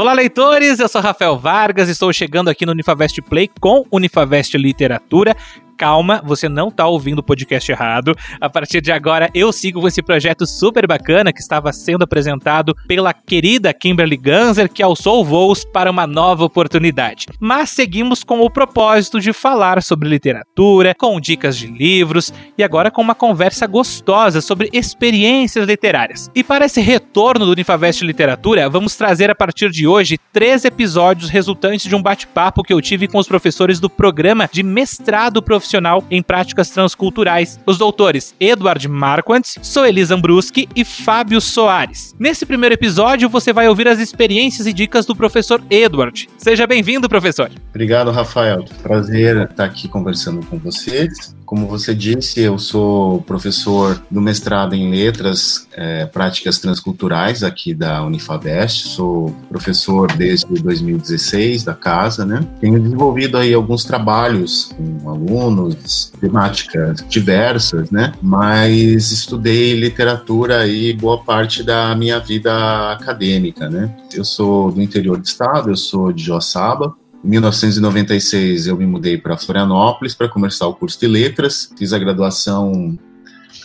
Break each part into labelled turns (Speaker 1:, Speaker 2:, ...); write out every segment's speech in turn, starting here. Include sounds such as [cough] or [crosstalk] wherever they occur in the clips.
Speaker 1: Olá, leitores! Eu sou Rafael Vargas e estou chegando aqui no Unifavest Play com Unifavest Literatura calma, você não tá ouvindo o podcast errado. A partir de agora, eu sigo esse projeto super bacana que estava sendo apresentado pela querida Kimberly Ganser, que alçou voos para uma nova oportunidade. Mas seguimos com o propósito de falar sobre literatura, com dicas de livros e agora com uma conversa gostosa sobre experiências literárias. E para esse retorno do Unifavest Literatura, vamos trazer a partir de hoje três episódios resultantes de um bate-papo que eu tive com os professores do programa de mestrado profissional profissional em práticas transculturais, os doutores Edward Marquandt, Soeli Zambruski e Fábio Soares. Nesse primeiro episódio, você vai ouvir as experiências e dicas do professor Edward. Seja bem-vindo, professor.
Speaker 2: Obrigado, Rafael. Prazer estar aqui conversando com vocês. Como você disse, eu sou professor do mestrado em Letras é, Práticas Transculturais aqui da Unifabest. Sou professor desde 2016 da casa, né? Tenho desenvolvido aí alguns trabalhos com alunos, temáticas diversas, né? Mas estudei literatura aí boa parte da minha vida acadêmica, né? Eu sou do interior do estado, eu sou de Joaçaba, em 1996 eu me mudei para Florianópolis para começar o curso de letras, fiz a graduação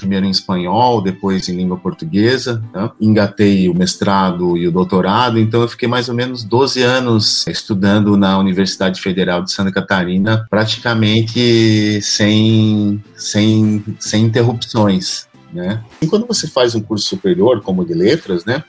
Speaker 2: primeiro em espanhol, depois em língua portuguesa, né? engatei o mestrado e o doutorado, então eu fiquei mais ou menos 12 anos estudando na Universidade Federal de Santa Catarina, praticamente sem, sem, sem interrupções. Né? E quando você faz um curso superior, como de letras, né,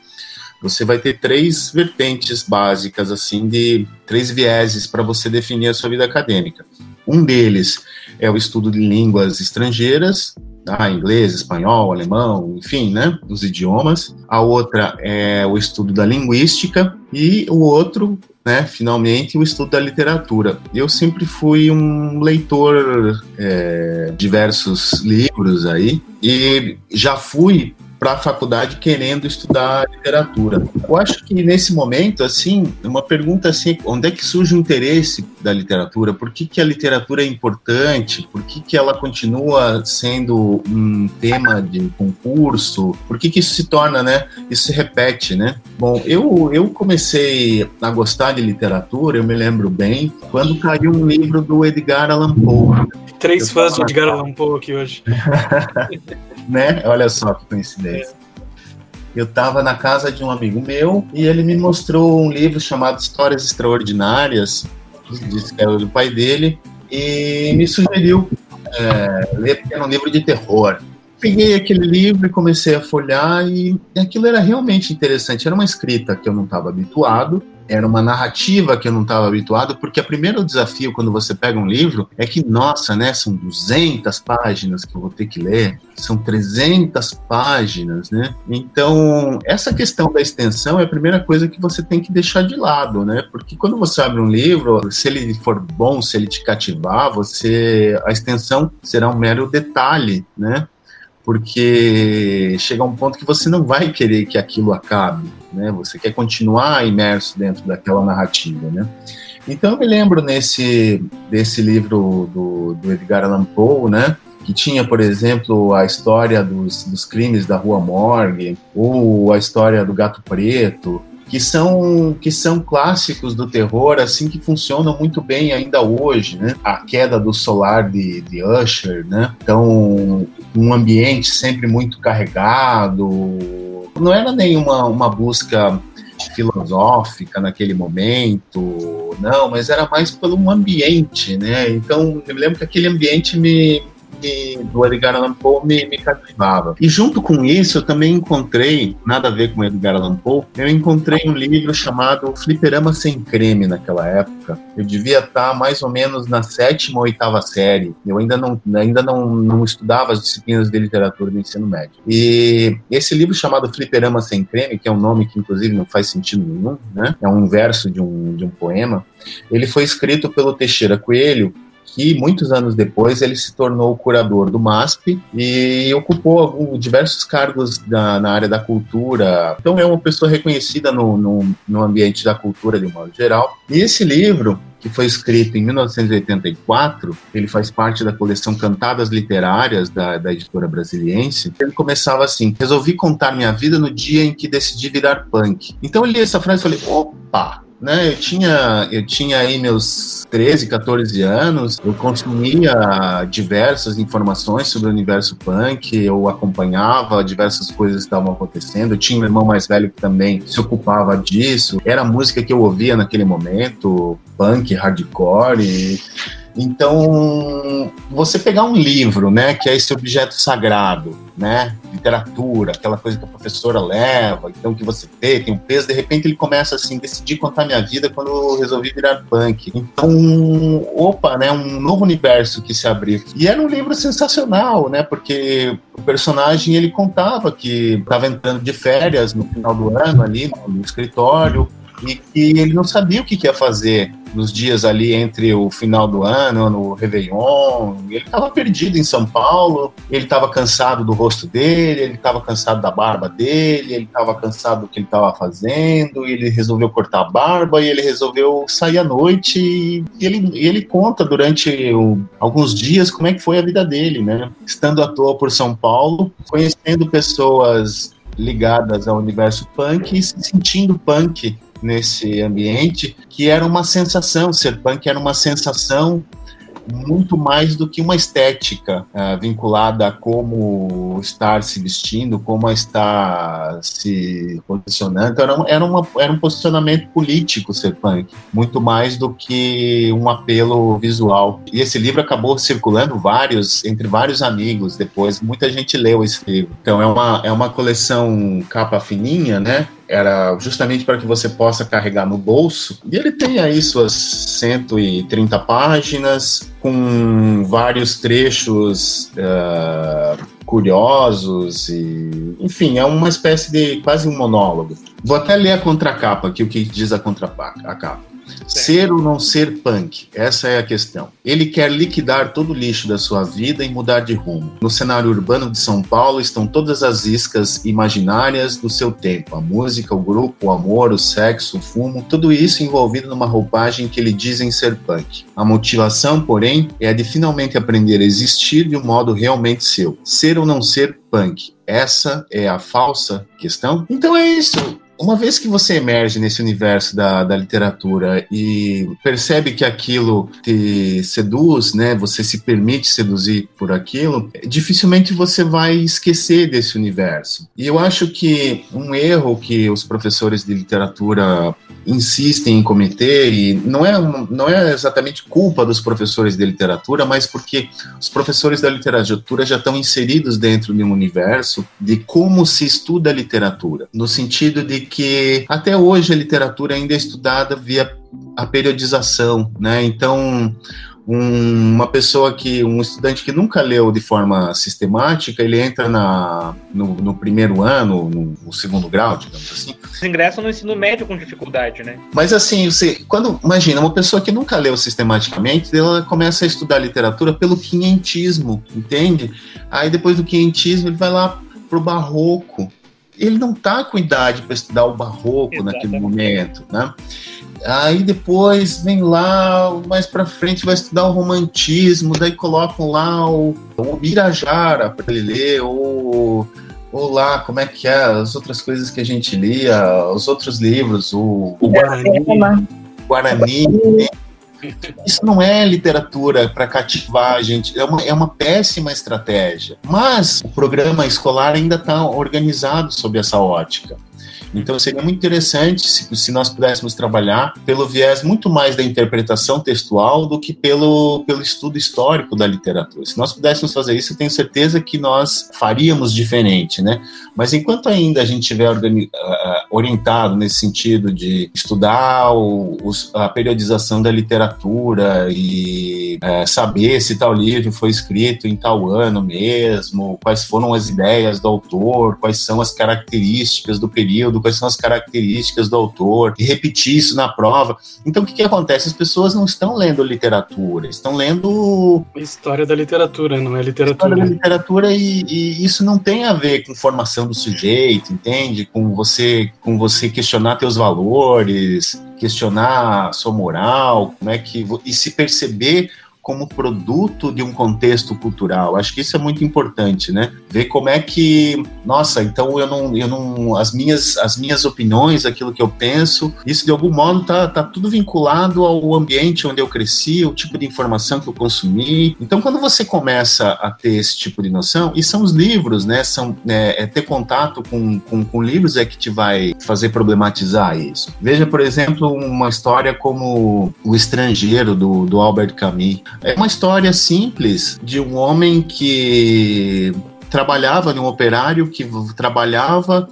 Speaker 2: você vai ter três vertentes básicas, assim, de três vieses para você definir a sua vida acadêmica. Um deles é o estudo de línguas estrangeiras, tá? inglês, espanhol, alemão, enfim, né, os idiomas. A outra é o estudo da linguística e o outro, né, finalmente, o estudo da literatura. Eu sempre fui um leitor é, diversos livros aí e já fui para a faculdade querendo estudar literatura. Eu acho que nesse momento, assim, uma pergunta assim, onde é que surge o interesse da literatura? Por que, que a literatura é importante? Por que, que ela continua sendo um tema de concurso? Por que, que isso se torna, né? Isso se repete, né? Bom, eu, eu comecei a gostar de literatura, eu me lembro bem, quando caiu um livro do Edgar Allan Poe.
Speaker 1: Três fãs do Edgar Allan Poe aqui hoje. [laughs]
Speaker 2: né? Olha só que coincidência. Eu estava na casa de um amigo meu e ele me mostrou um livro chamado Histórias Extraordinárias, disse que era do pai dele, e me sugeriu é, ler, porque era um livro de terror. Peguei aquele livro e comecei a folhar, e aquilo era realmente interessante. Era uma escrita que eu não estava habituado, era uma narrativa que eu não estava habituado, porque o primeiro desafio quando você pega um livro é que, nossa, né, são 200 páginas que eu vou ter que ler, são 300 páginas, né? Então, essa questão da extensão é a primeira coisa que você tem que deixar de lado, né? Porque quando você abre um livro, se ele for bom, se ele te cativar, você a extensão será um mero detalhe, né? Porque chega um ponto que você não vai querer que aquilo acabe, né? Você quer continuar imerso dentro daquela narrativa, né? Então eu me lembro nesse desse livro do, do Edgar Allan Poe, né? Que tinha, por exemplo, a história dos, dos crimes da Rua Morgue, ou a história do Gato Preto, que são que são clássicos do terror assim que funcionam muito bem ainda hoje, né? A queda do solar de, de Usher, né? Então um ambiente sempre muito carregado. Não era nenhuma uma busca filosófica naquele momento, não, mas era mais pelo um ambiente, né? Então eu me lembro que aquele ambiente me me, do Edgar Allan Poe me, me cativava. E junto com isso, eu também encontrei, nada a ver com Edgar Allan Poe, eu encontrei um livro chamado Fliperama Sem Creme naquela época. Eu devia estar mais ou menos na sétima ou oitava série. Eu ainda não, ainda não, não estudava as disciplinas de literatura do ensino médio. E esse livro chamado Fliperama Sem Creme, que é um nome que inclusive não faz sentido nenhum, né? É um verso de um, de um poema. Ele foi escrito pelo Teixeira Coelho que muitos anos depois ele se tornou curador do MASP e ocupou diversos cargos na, na, área da cultura. Então é uma pessoa reconhecida no, no, no ambiente da cultura de um modo geral. E esse livro, que foi escrito em 1984, ele faz parte da coleção Cantadas Literárias da, da editora brasiliense. Ele começava assim: Resolvi contar minha vida no dia em que decidi virar punk. Então eu li essa frase e falei: opa, né? Eu tinha, eu tinha aí meus 13, 14 anos, eu consumia diversas informações sobre o universo punk, eu acompanhava diversas coisas que estavam acontecendo. Eu tinha um irmão mais velho que também se ocupava disso. Era a música que eu ouvia naquele momento, punk, hardcore. E então, você pegar um livro, né, que é esse objeto sagrado, né, literatura, aquela coisa que a professora leva, então que você vê, tem um peso, de repente ele começa assim, decidi contar minha vida quando eu resolvi virar punk. Então, opa, né, um novo universo que se abriu. E era um livro sensacional, né, porque o personagem ele contava que estava entrando de férias no final do ano ali no escritório, e que ele não sabia o que, ia fazer nos dias ali entre o final do ano, no Réveillon. Ele estava perdido em São Paulo, ele estava cansado do rosto dele, ele estava cansado da barba dele, ele estava cansado do que ele estava fazendo, ele resolveu cortar a barba e ele resolveu sair à noite e ele, ele conta durante o, alguns dias como é que foi a vida dele, né? Estando à toa por São Paulo, conhecendo pessoas ligadas ao universo punk e se sentindo punk nesse ambiente, que era uma sensação, ser punk era uma sensação muito mais do que uma estética uh, vinculada a como estar se vestindo, como estar se posicionando. Era, era, uma, era um posicionamento político ser punk, muito mais do que um apelo visual. E esse livro acabou circulando vários, entre vários amigos depois. Muita gente leu esse livro. Então é uma, é uma coleção capa fininha, né? Era justamente para que você possa carregar no bolso. E ele tem aí suas 130 páginas, com vários trechos uh, curiosos e, enfim, é uma espécie de quase um monólogo. Vou até ler a contracapa aqui, o que diz a contracapa. Ser ou não ser punk? Essa é a questão. Ele quer liquidar todo o lixo da sua vida e mudar de rumo. No cenário urbano de São Paulo estão todas as iscas imaginárias do seu tempo: a música, o grupo, o amor, o sexo, o fumo, tudo isso envolvido numa roupagem que ele dizem ser punk. A motivação, porém, é a de finalmente aprender a existir de um modo realmente seu. Ser ou não ser punk? Essa é a falsa questão? Então é isso uma vez que você emerge nesse universo da, da literatura e percebe que aquilo te seduz, né, você se permite seduzir por aquilo, dificilmente você vai esquecer desse universo. E eu acho que um erro que os professores de literatura insistem em cometer, e não é, não é exatamente culpa dos professores de literatura, mas porque os professores da literatura já estão inseridos dentro de um universo de como se estuda a literatura, no sentido de que até hoje a literatura ainda é estudada via a periodização, né? Então, um, uma pessoa que, um estudante que nunca leu de forma sistemática, ele entra na, no, no primeiro ano, no, no, segundo grau, digamos assim.
Speaker 1: Você ingressa no ensino médio com dificuldade, né?
Speaker 2: Mas assim, você, quando, imagina, uma pessoa que nunca leu sistematicamente, ela começa a estudar literatura pelo quinhentismo, entende? Aí depois do quinhentismo ele vai lá pro barroco. Ele não tá com idade para estudar o barroco Exatamente. naquele momento, né? Aí depois vem lá, mais para frente vai estudar o romantismo, daí colocam lá o, o Birajara para ele ler, ou, ou lá, como é que é, as outras coisas que a gente lia, os outros livros, o, o Guarani. Guarani né? Isso não é literatura para cativar a gente, é uma, é uma péssima estratégia. Mas o programa escolar ainda está organizado sob essa ótica. Então seria muito interessante se, se, nós pudéssemos trabalhar pelo viés muito mais da interpretação textual do que pelo, pelo estudo histórico da literatura. Se nós pudéssemos fazer isso, eu tenho certeza que nós faríamos diferente, né? Mas enquanto ainda a gente estiver orientado nesse sentido de estudar o, a periodização da literatura e é, saber se tal livro foi escrito em tal ano mesmo, quais foram as ideias do autor, quais são as características do período quais são as características do autor, e repetir isso na prova. Então, o que, que acontece? As pessoas não estão lendo literatura, estão lendo.
Speaker 3: História da literatura, não é literatura.
Speaker 2: História da literatura, e, e isso não tem a ver com formação do sujeito, entende? Com você, com você questionar teus valores, questionar sua moral, como é que. e se perceber como produto de um contexto cultural. Acho que isso é muito importante, né? Ver como é que, nossa, então eu não, eu não, as minhas, as minhas opiniões, aquilo que eu penso, isso de algum modo tá, tá tudo vinculado ao ambiente onde eu cresci, o tipo de informação que eu consumi. Então, quando você começa a ter esse tipo de noção, e são os livros, né? São é, é ter contato com, com, com livros é que te vai fazer problematizar isso. Veja, por exemplo, uma história como O Estrangeiro do, do Albert Camus. É uma história simples de um homem que trabalhava num operário que trabalhava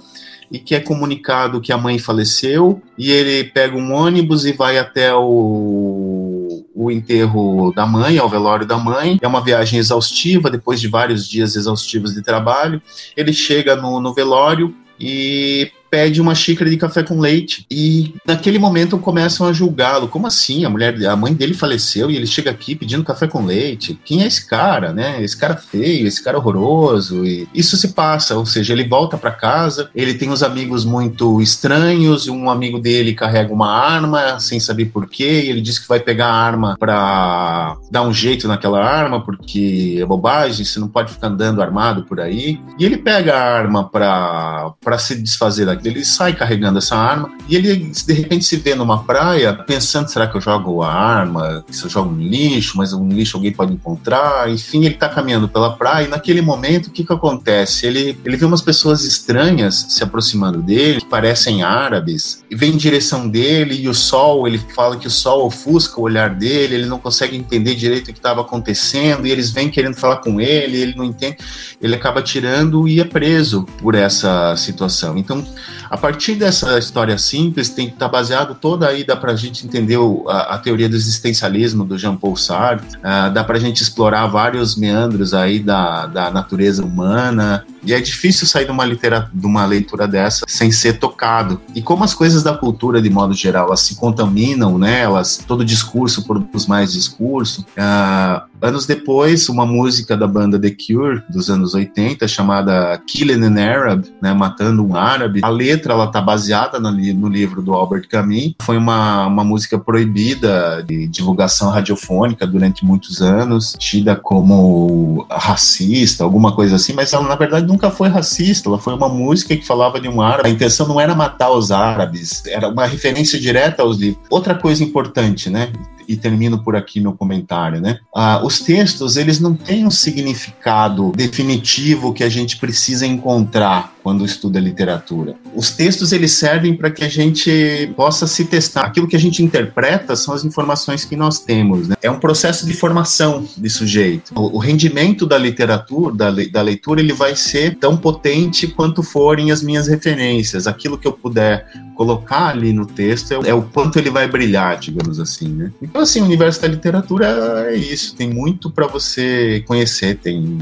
Speaker 2: e que é comunicado que a mãe faleceu e ele pega um ônibus e vai até o, o enterro da mãe, ao velório da mãe. É uma viagem exaustiva, depois de vários dias exaustivos de trabalho. Ele chega no, no velório e pede uma xícara de café com leite e naquele momento começam a julgá-lo. Como assim? A mulher, a mãe dele faleceu e ele chega aqui pedindo café com leite. Quem é esse cara, né? Esse cara feio, esse cara horroroso. E isso se passa, ou seja, ele volta para casa, ele tem uns amigos muito estranhos, um amigo dele carrega uma arma sem saber por quê, e ele diz que vai pegar a arma para dar um jeito naquela arma porque é bobagem, você não pode ficar andando armado por aí. E ele pega a arma para se desfazer daquilo ele sai carregando essa arma e ele de repente se vê numa praia pensando: será que eu jogo a arma? Se eu jogo no lixo, mas um lixo alguém pode encontrar. Enfim, ele está caminhando pela praia e naquele momento o que, que acontece? Ele, ele vê umas pessoas estranhas se aproximando dele, que parecem árabes, e vem em direção dele e o sol, ele fala que o sol ofusca o olhar dele, ele não consegue entender direito o que estava acontecendo e eles vêm querendo falar com ele, ele não entende, ele acaba tirando e é preso por essa situação. Então, a partir dessa história simples, tem que estar tá baseado toda aí, dá para a gente entender a, a, teoria do existencialismo do Jean-Paul Sartre, uh, dá para a gente explorar vários meandros aí da, da natureza humana, e é difícil sair de uma, literatura, de uma leitura dessa sem ser tocado. E como as coisas da cultura, de modo geral, elas se contaminam, né? Elas, todo discurso produz mais discurso. Uh, anos depois, uma música da banda The Cure, dos anos 80, chamada Killing an Arab, né? Matando um árabe. A letra, ela tá baseada no, no livro do Albert Camus. Foi uma, uma música proibida de divulgação radiofônica durante muitos anos, tida como racista, alguma coisa assim, mas ela, na verdade, nunca foi racista, ela foi uma música que falava de um árabe. A intenção não era matar os árabes, era uma referência direta aos livros. Outra coisa importante, né? e termino por aqui meu comentário, né? Ah, os textos, eles não têm um significado definitivo que a gente precisa encontrar quando estuda literatura. Os textos, eles servem para que a gente possa se testar. Aquilo que a gente interpreta são as informações que nós temos, né? É um processo de formação de sujeito. O, o rendimento da literatura, da, da leitura, ele vai ser tão potente quanto forem as minhas referências. Aquilo que eu puder colocar ali no texto é, é o quanto ele vai brilhar, digamos assim, né? Então, assim, o universo da literatura é isso, tem muito para você conhecer, tem,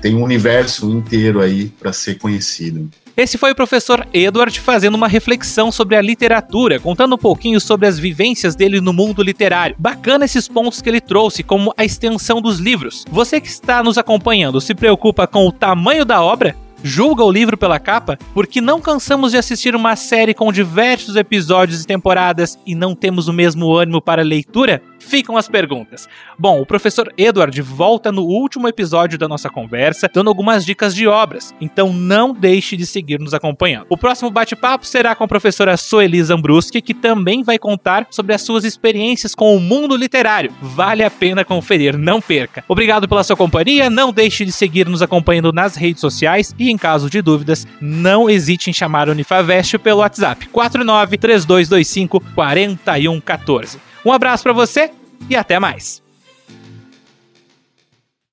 Speaker 2: tem um universo inteiro aí para ser conhecido.
Speaker 1: Esse foi o professor Edward fazendo uma reflexão sobre a literatura, contando um pouquinho sobre as vivências dele no mundo literário. Bacana esses pontos que ele trouxe, como a extensão dos livros. Você que está nos acompanhando se preocupa com o tamanho da obra? Julga o livro pela capa, porque não cansamos de assistir uma série com diversos episódios e temporadas e não temos o mesmo ânimo para a leitura? ficam as perguntas. Bom, o professor Edward volta no último episódio da nossa conversa, dando algumas dicas de obras, então não deixe de seguir nos acompanhando. O próximo bate-papo será com a professora Soeli Zambruski, que também vai contar sobre as suas experiências com o mundo literário. Vale a pena conferir, não perca. Obrigado pela sua companhia, não deixe de seguir nos acompanhando nas redes sociais e, em caso de dúvidas, não hesite em chamar o Unifavest pelo WhatsApp 49 3225 4114. Um abraço para você e até mais.